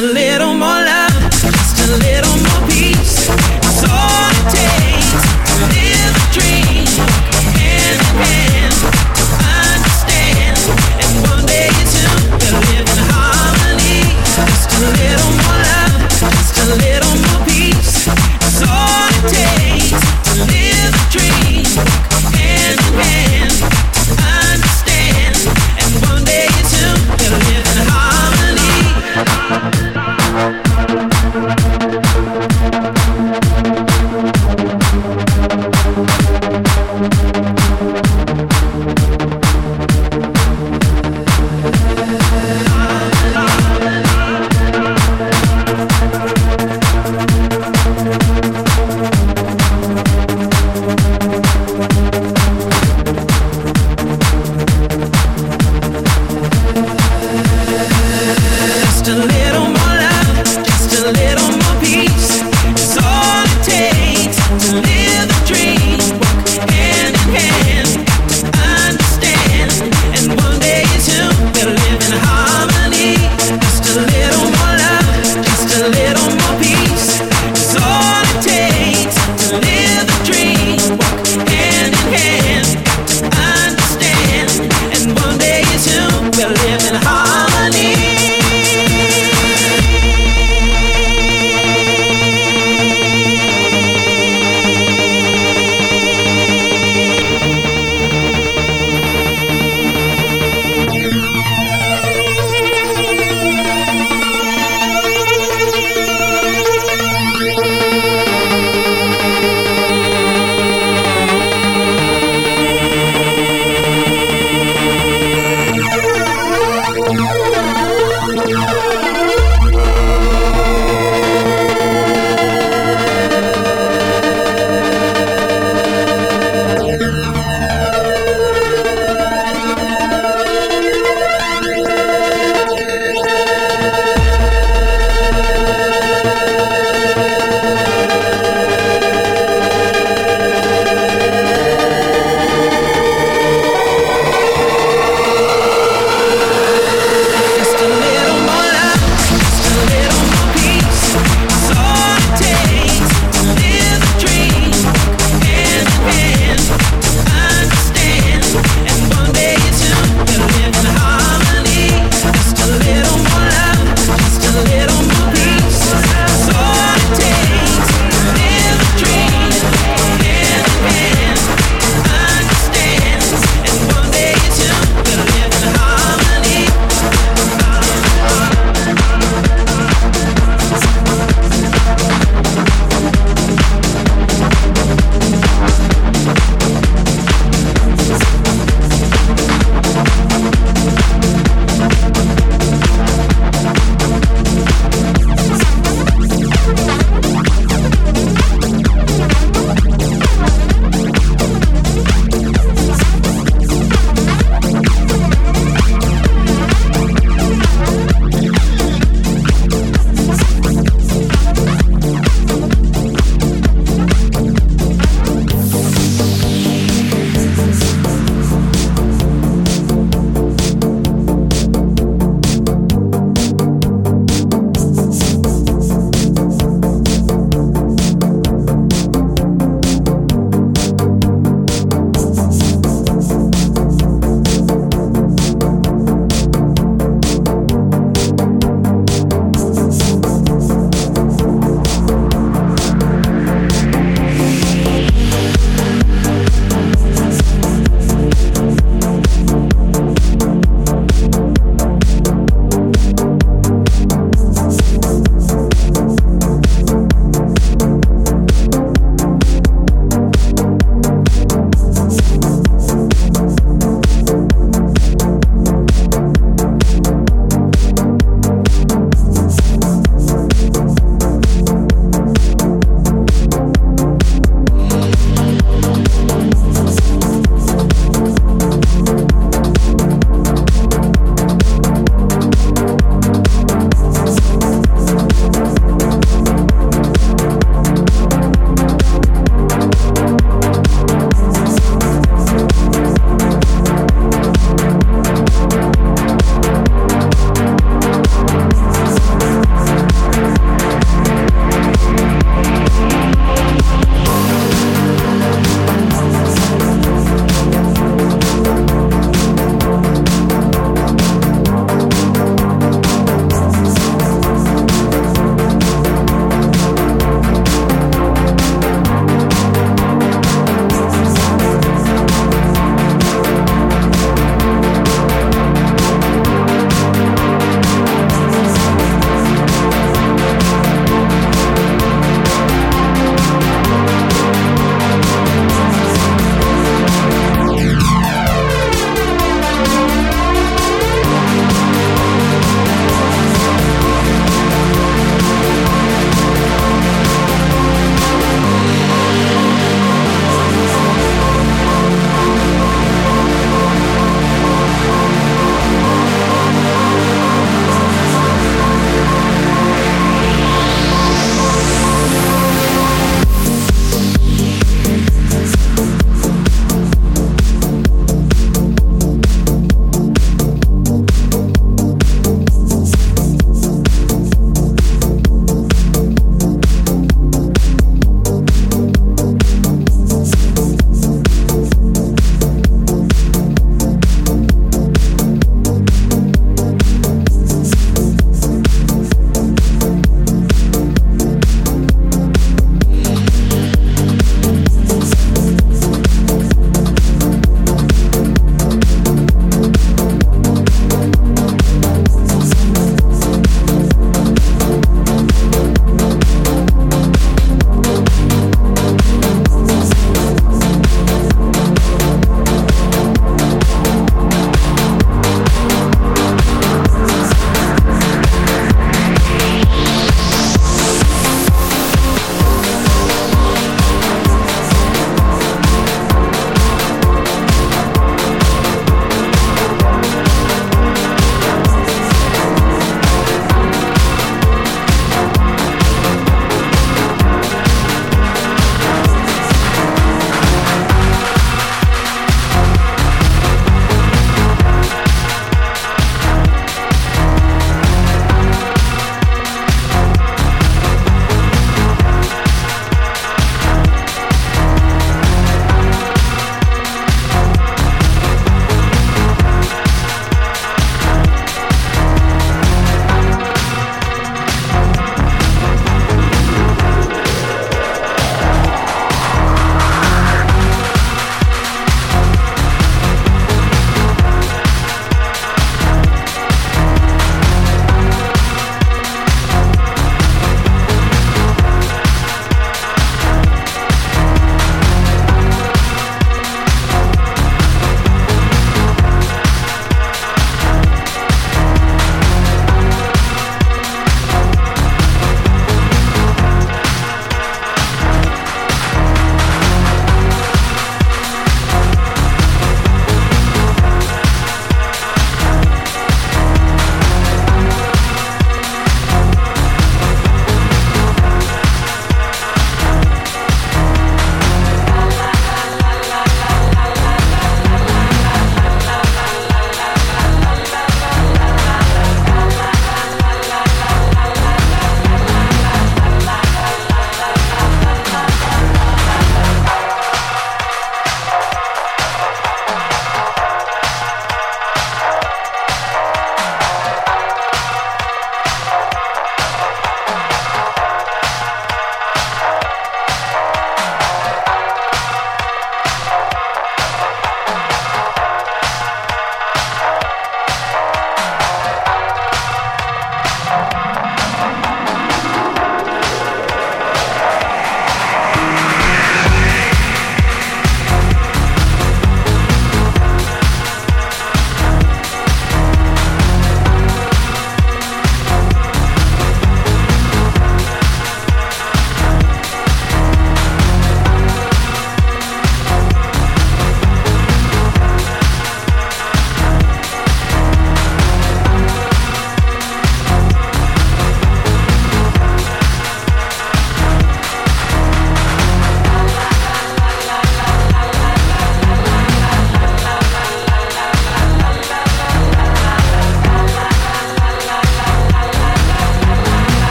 Thank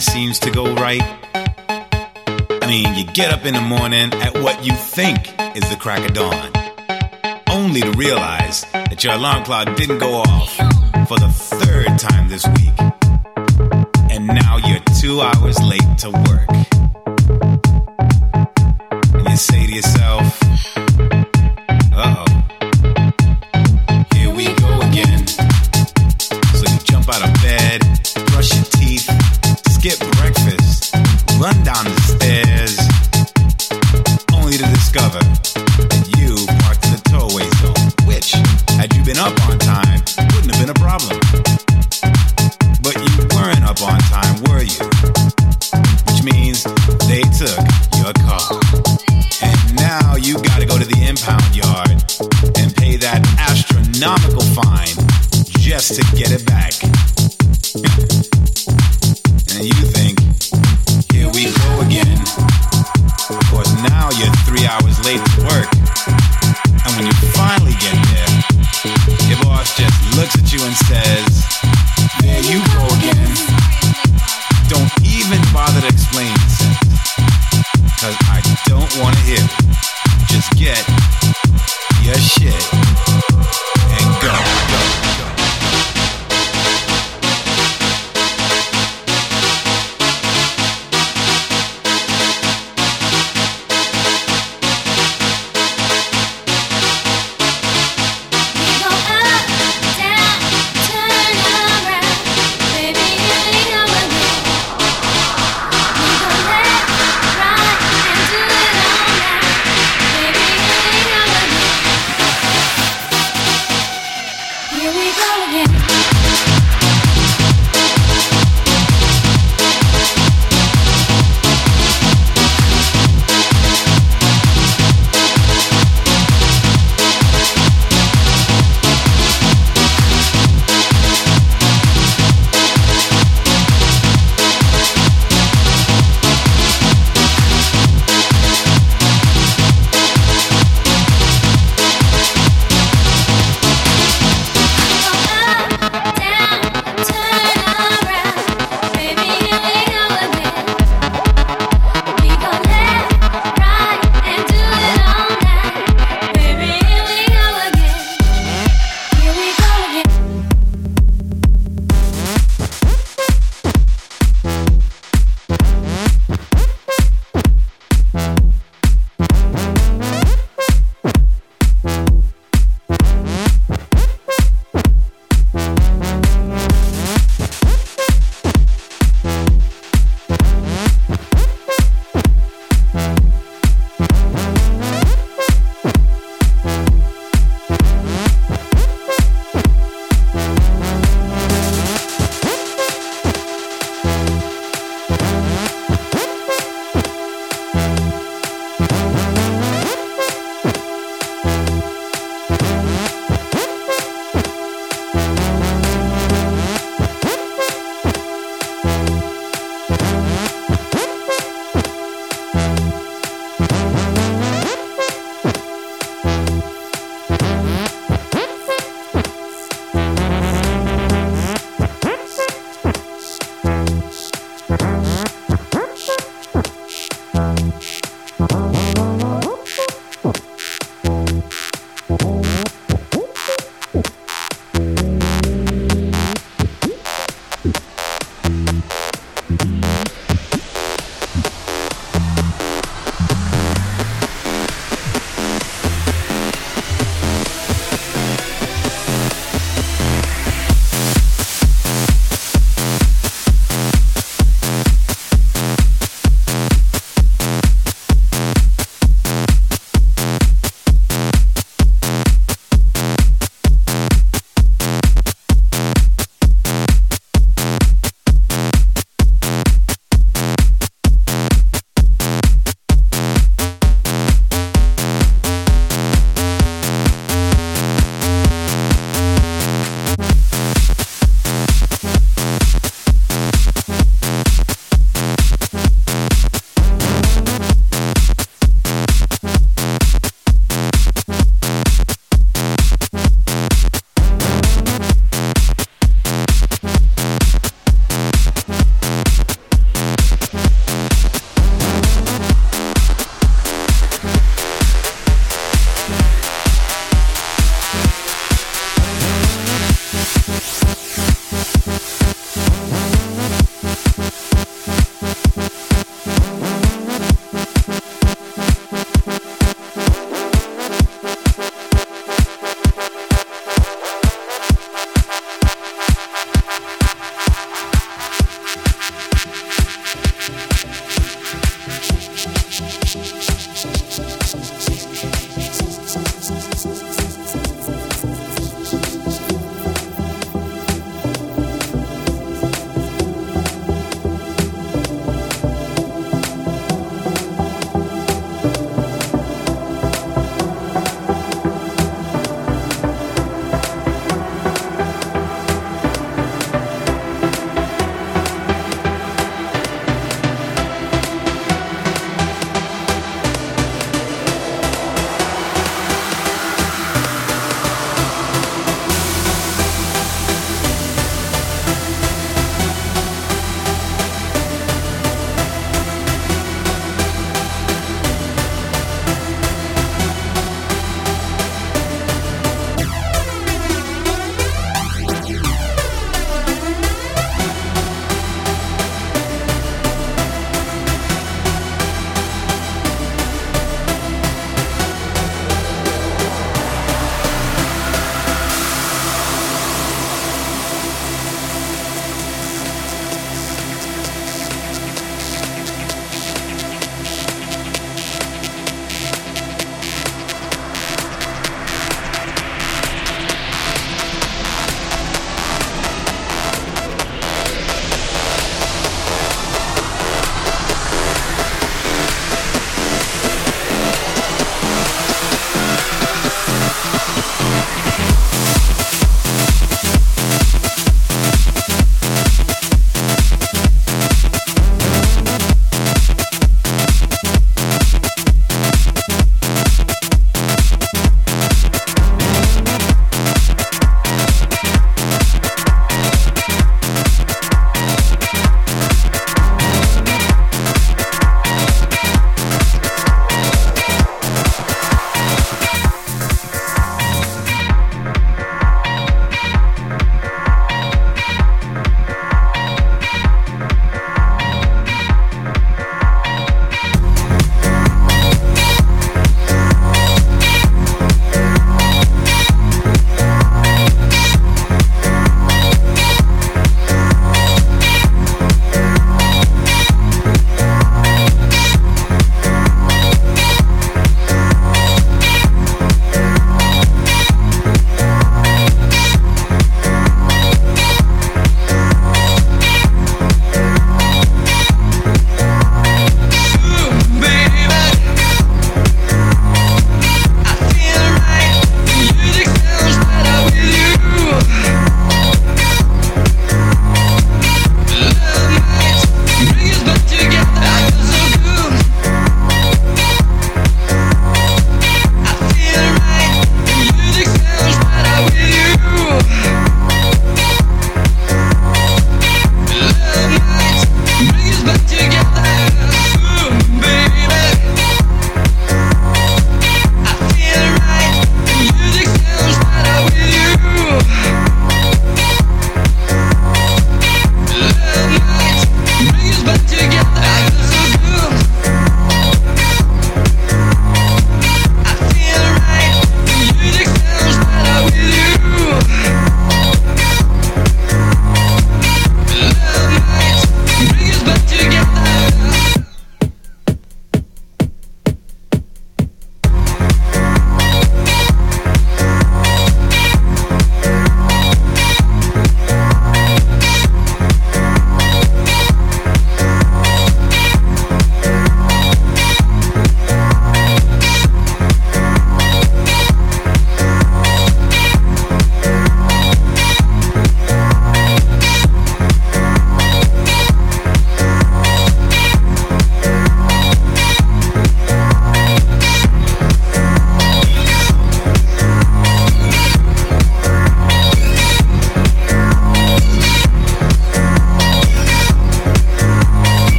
seems to go right? I mean, you get up in the morning at what you think is the crack of dawn, only to realize that your alarm clock didn't go off for the third time this week. And now you're two hours late to work. And you say to yourself, run down the stairs, only to discover that you parked in the towaway zone, which, had you been up on time, wouldn't have been a problem. But you weren't up on time, were you? Which means they took your car. And now you gotta go to the impound yard and pay that astronomical fine just to get it back.